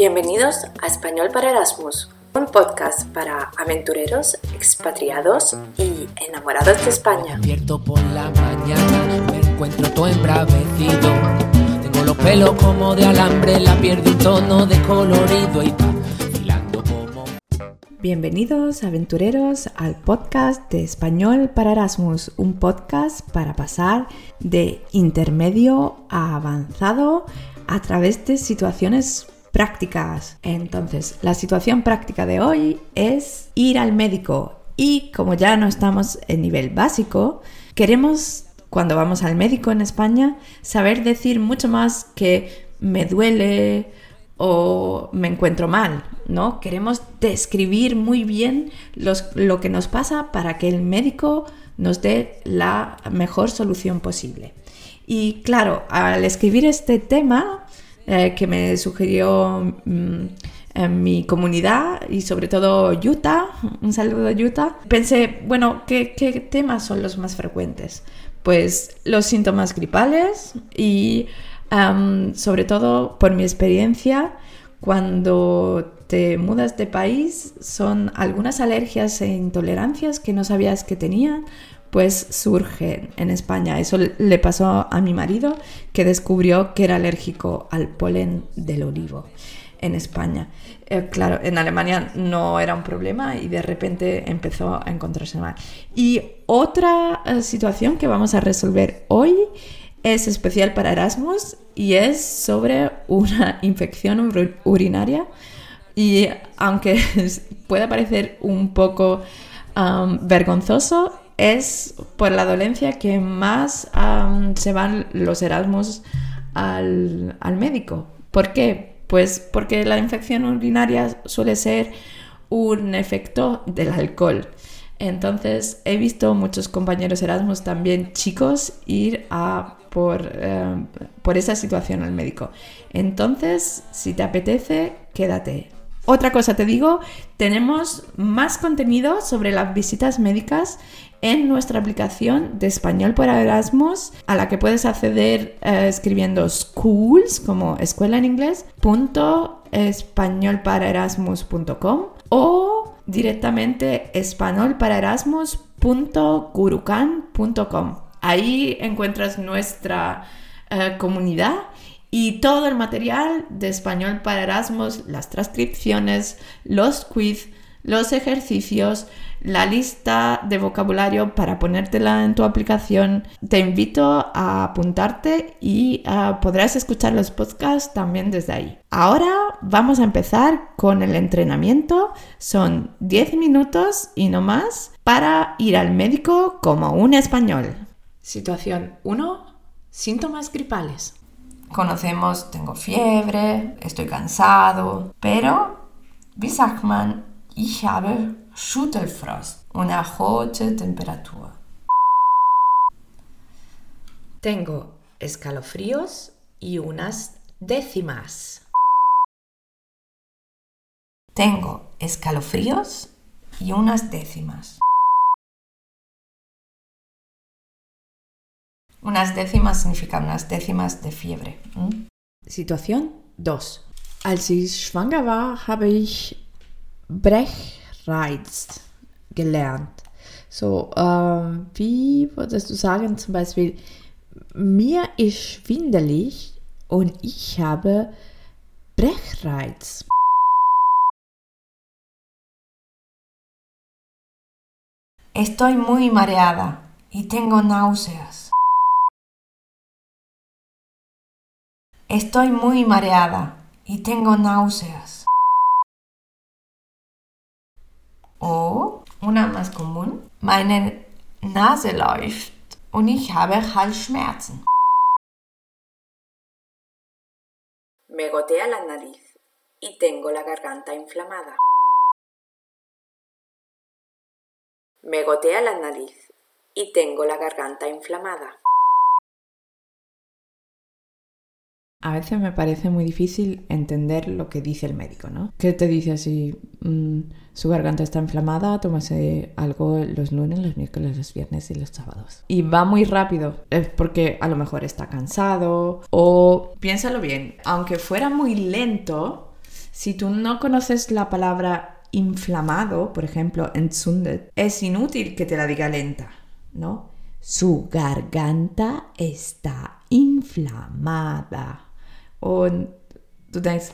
Bienvenidos a Español para Erasmus, un podcast para aventureros, expatriados y enamorados de España. Despierto por la mañana, me encuentro todo embravecido. Tengo los pelos como de alambre, la piel de un tono de colorido y va filando como... Bienvenidos aventureros al podcast de Español para Erasmus, un podcast para pasar de intermedio a avanzado a través de situaciones prácticas. Entonces, la situación práctica de hoy es ir al médico y como ya no estamos en nivel básico, queremos cuando vamos al médico en España saber decir mucho más que me duele o me encuentro mal, ¿no? Queremos describir muy bien lo que nos pasa para que el médico nos dé la mejor solución posible. Y claro, al escribir este tema eh, que me sugirió mm, en mi comunidad y sobre todo Utah, un saludo a Utah, pensé, bueno, ¿qué, qué temas son los más frecuentes? Pues los síntomas gripales y sobre todo por mi experiencia, cuando te mudas de país, son algunas alergias e intolerancias que no sabías que tenían, pues surgen en España. Eso le pasó a mi marido, que descubrió que era alérgico al polen del olivo en España. Eh, claro, en Alemania no era un problema y de repente empezó a encontrarse mal. Y otra eh, situación que vamos a resolver hoy es especial para Erasmus y es sobre una infección ur- urinaria. Y aunque pueda parecer un poco vergonzoso, es por la dolencia que más se van los Erasmus al, al médico. ¿Por qué? Pues porque la infección urinaria suele ser un efecto del alcohol. Entonces he visto muchos compañeros Erasmus también chicos ir a por, eh, por esa situación al médico. Entonces, si te apetece, quédate. Otra cosa te digo, tenemos más contenido sobre las visitas médicas en nuestra aplicación de español para Erasmus, a la que puedes acceder eh, escribiendo schools, como escuela en inglés, punto españolparaerasmus.com o directamente españolparaerasmus.gurucan.com. Ahí encuentras nuestra eh, comunidad y todo el material de español para Erasmus, las transcripciones, los quiz, los ejercicios, la lista de vocabulario para ponértela en tu aplicación. Te invito a apuntarte y ah, podrás escuchar los podcasts también desde ahí. Ahora vamos a empezar con el entrenamiento. Son 10 minutos y no más para ir al médico como un español. Situación 1. Síntomas gripales. Conocemos, tengo fiebre, estoy cansado, pero, wie sagt man, ich habe Schüttelfrost, una hohe Temperatur. Tengo escalofríos y unas décimas. Tengo escalofríos y unas décimas. Unas décimas significan unas décimas de fiebre. ¿m? Situación 2. Als ich schwanger war, habe ich Brechreiz gelernt. So, ähm, wie würdest du sagen, zum Beispiel, mir ist schwindelig und ich habe Brechreiz. Estoy muy mareada y tengo náuseas. Estoy muy mareada y tengo náuseas. O una más común. Meine Nase läuft und ich habe Halsschmerzen. Me gotea la nariz y tengo la garganta inflamada. Me gotea la nariz y tengo la garganta inflamada. A veces me parece muy difícil entender lo que dice el médico, ¿no? ¿Qué te dice así? mm, su garganta está inflamada, tómase algo los lunes, los miércoles, los viernes y los sábados. Y va muy rápido, es porque a lo mejor está cansado o piénsalo bien, aunque fuera muy lento, Si tú no conoces la palabra inflamado, por ejemplo, entzündet, es inútil que te la diga lenta, ¿no? Su garganta está inflamada. O tú denkst,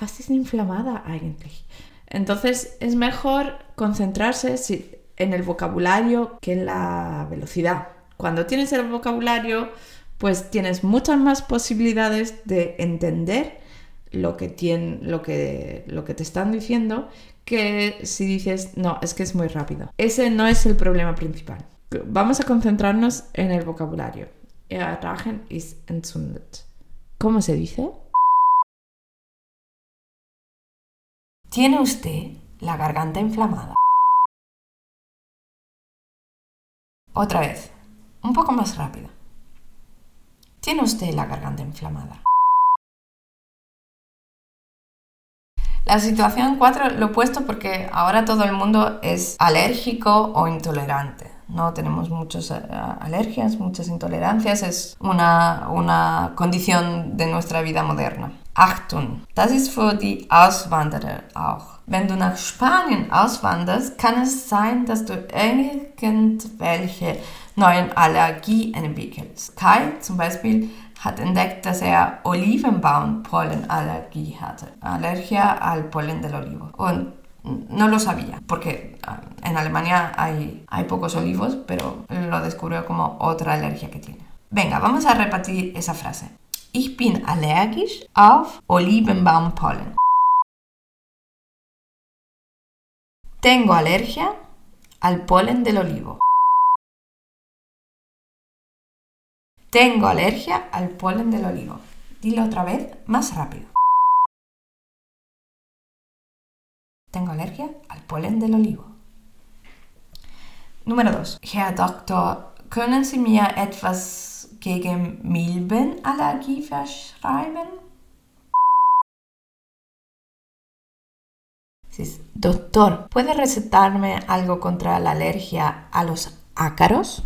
was inflamada eigentlich? Entonces es mejor concentrarse en el vocabulario que en la velocidad. Cuando tienes el vocabulario, pues tienes muchas más posibilidades de entender lo que, lo que, lo que te están diciendo que si dices, no, es que es muy rápido. Ese no es el problema principal. Vamos a concentrarnos en el vocabulario. Ist entzündet. ¿Cómo se dice? ¿Tiene usted la garganta inflamada? Otra vez, un poco más rápido. ¿Tiene usted la garganta inflamada? La situación 4 lo he puesto porque ahora todo el mundo es alérgico o intolerante. No tenemos muchas eh, alergias, muchas intolerancias, es una, una condición de nuestra vida moderna. Achtung, das ist für die Auswanderer auch. Wenn du nach Spanien auswanderst, kann es sein, dass du irgendwelche neuen Allergie entwickelst. Kai zum Beispiel hat entdeckt, dass er Olivenbaumpollenallergie hatte. Alergia al polen del olivo. Und no lo sabía, porque ah, en Alemania hay, hay pocos olivos, pero lo descubrió como otra alergia que tiene. Venga, vamos a repetir esa frase. Ich bin allergisch auf Olivenbaumpollen. Tengo alergia al polen del olivo. Tengo alergia al polen del olivo. Dilo otra vez, más rápido. Tengo alergia al polen del olivo. Número 2. Herr Doktor, können Sie mir etwas gegen Milbenallergie verschreiben? Doctor, ¿puede recetarme algo contra la alergia a los ácaros?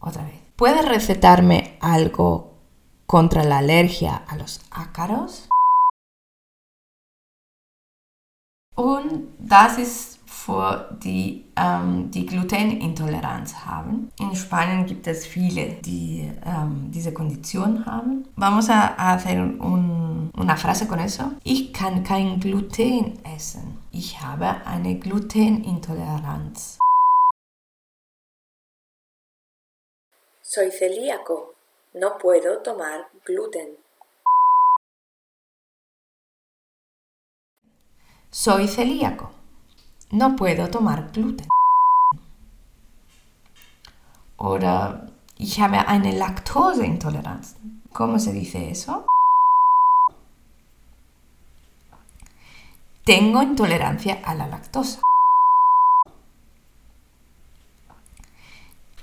Otra vez. ¿Puedes recetarme algo contra la alergia a los ácaros? Und das ist für die, ähm, die Glutenintoleranz haben. In Spanien gibt es viele, die ähm, diese Kondition haben. Vamos a hacer un, una frase con eso. Ich kann kein Gluten essen. Ich habe eine Glutenintoleranz. Soy celíaco. No puedo tomar gluten. Soy celíaco. No puedo tomar gluten. Oder ich habe eine Laktoseintoleranz. ¿Cómo se dice eso? Tengo intolerancia a la lactosa.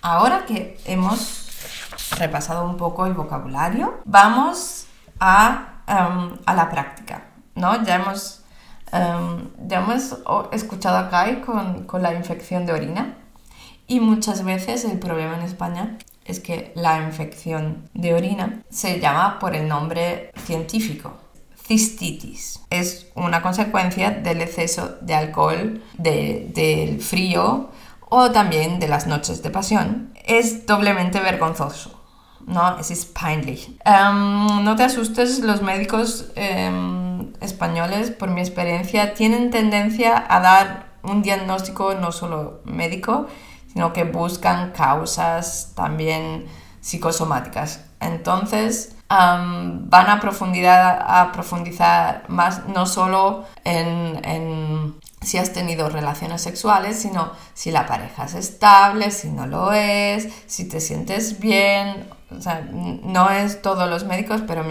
Ahora que hemos repasado un poco el vocabulario, vamos a, em, la práctica. ¿no? Ya, hemos, em, ya hemos escuchado acá con, con la infección de orina y muchas veces el problema en España es que la infección de orina se llama por el nombre científico, cistitis. Es una consecuencia del exceso de alcohol, del frío o también de las noches de pasión, es doblemente vergonzoso. ¿no? Es peinlich. Em, no te asustes, los médicos em, españoles, por mi experiencia, tienen tendencia a dar un diagnóstico no solo médico, sino que buscan causas también psicosomáticas. Entonces, em, van a, profundizar más no solo en si has tenido relaciones sexuales, sino si la pareja es estable, si no lo es, si te sientes bien. O sea, no es todos los médicos, pero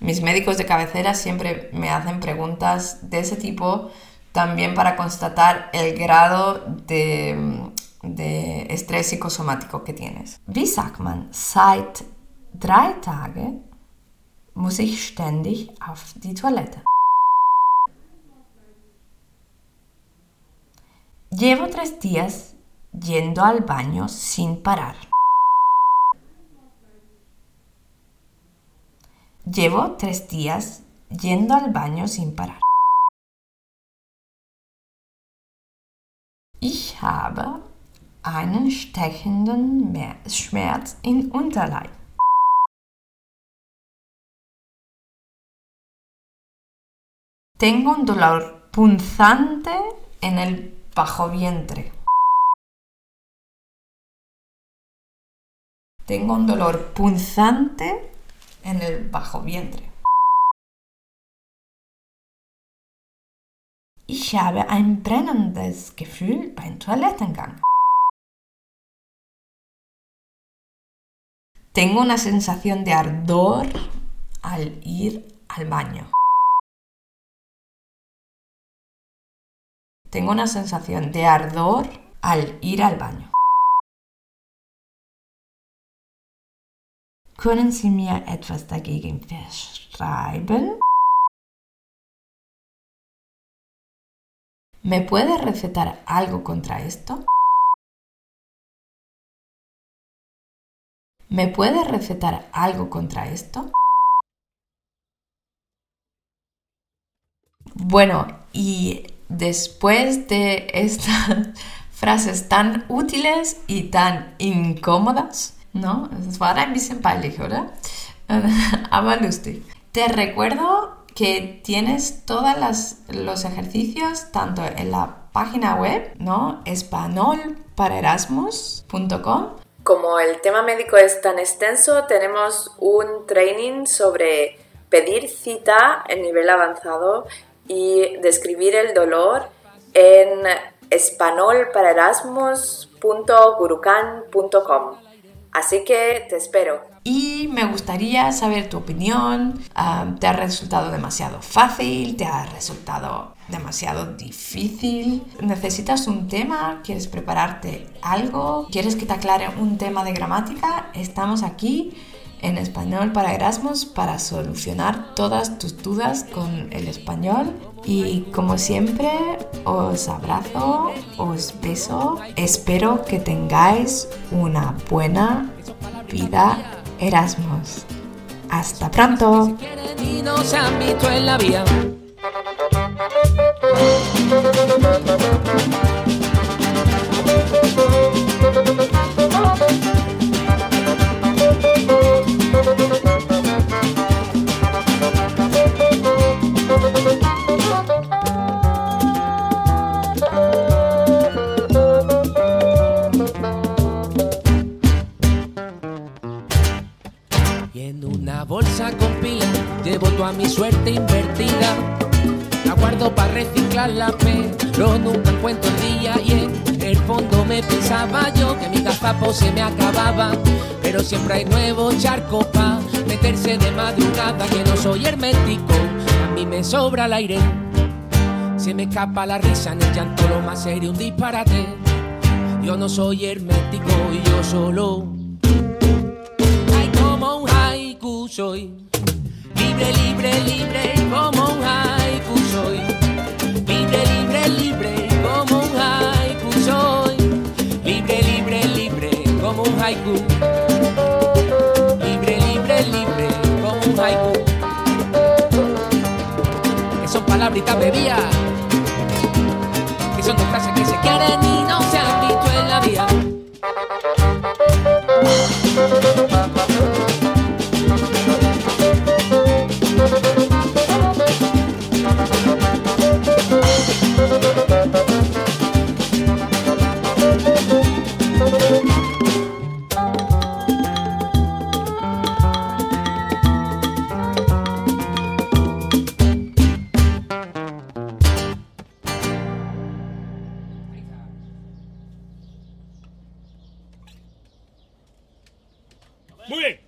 mis médicos de cabecera siempre me hacen preguntas de ese tipo también para constatar el grado de, de estrés psicosomático que tienes. Wie sagt man, seit drei Tagen muss ich ständig auf die Toilette. Llevo tres días yendo al baño sin parar. Llevo tres días yendo al baño sin parar. Ich habe einen stechenden Schmerz im Unterleib. Tengo un dolor punzante en el bajo vientre. Tengo un dolor punzante en el bajo vientre. Ich habe ein brennendes Gefühl beim Toilettengang. Tengo una sensación de ardor al ir al baño. Tengo una sensación de ardor al ir al baño. Können Sie mir etwas dagegen verschreiben? ¿Me puede recetar algo contra esto? ¿Me puede recetar algo contra esto? Bueno, y después de estas frases tan útiles y tan incómodas, ¿no? Es war ein peinlich, oder? Aber lustig. Te recuerdo que tienes todos los ejercicios tanto en la página web, ¿no? españolparaerasmus.com. Como el tema médico es tan extenso, tenemos un training sobre pedir cita en nivel avanzado y describir el dolor en españolparaerasmus.gurukan.com. Así que te espero. Y me gustaría saber tu opinión. Ah, ¿Te ha resultado demasiado fácil? ¿Te ha resultado demasiado difícil? ¿Necesitas un tema? ¿Quieres prepararte algo? ¿Quieres que te aclare un tema de gramática? Estamos aquí en español para Erasmus para solucionar todas tus dudas con el español. Y como siempre, os abrazo, os beso. Espero que tengáis una buena vida Erasmus. Hasta pronto. A mi suerte invertida. La guardo para reciclarla, pero nunca encuentro el día y en el fondo me pensaba yo que mi gazapo se me acababa. Pero siempre hay nuevos charcos para meterse de madrugada, que no soy hermético, a mí me sobra el aire. Se me escapa la risa en el llanto, lo más serio, un disparate. Yo no soy hermético y yo solo. Soy libre, libre, libre como un haiku soy. Libre, libre, libre como un haiku soy. Libre, libre, libre como un haiku. Libre, libre, libre como un haiku. Que son palabritas bebías. Que son dos frases que se quieren y Muy bien.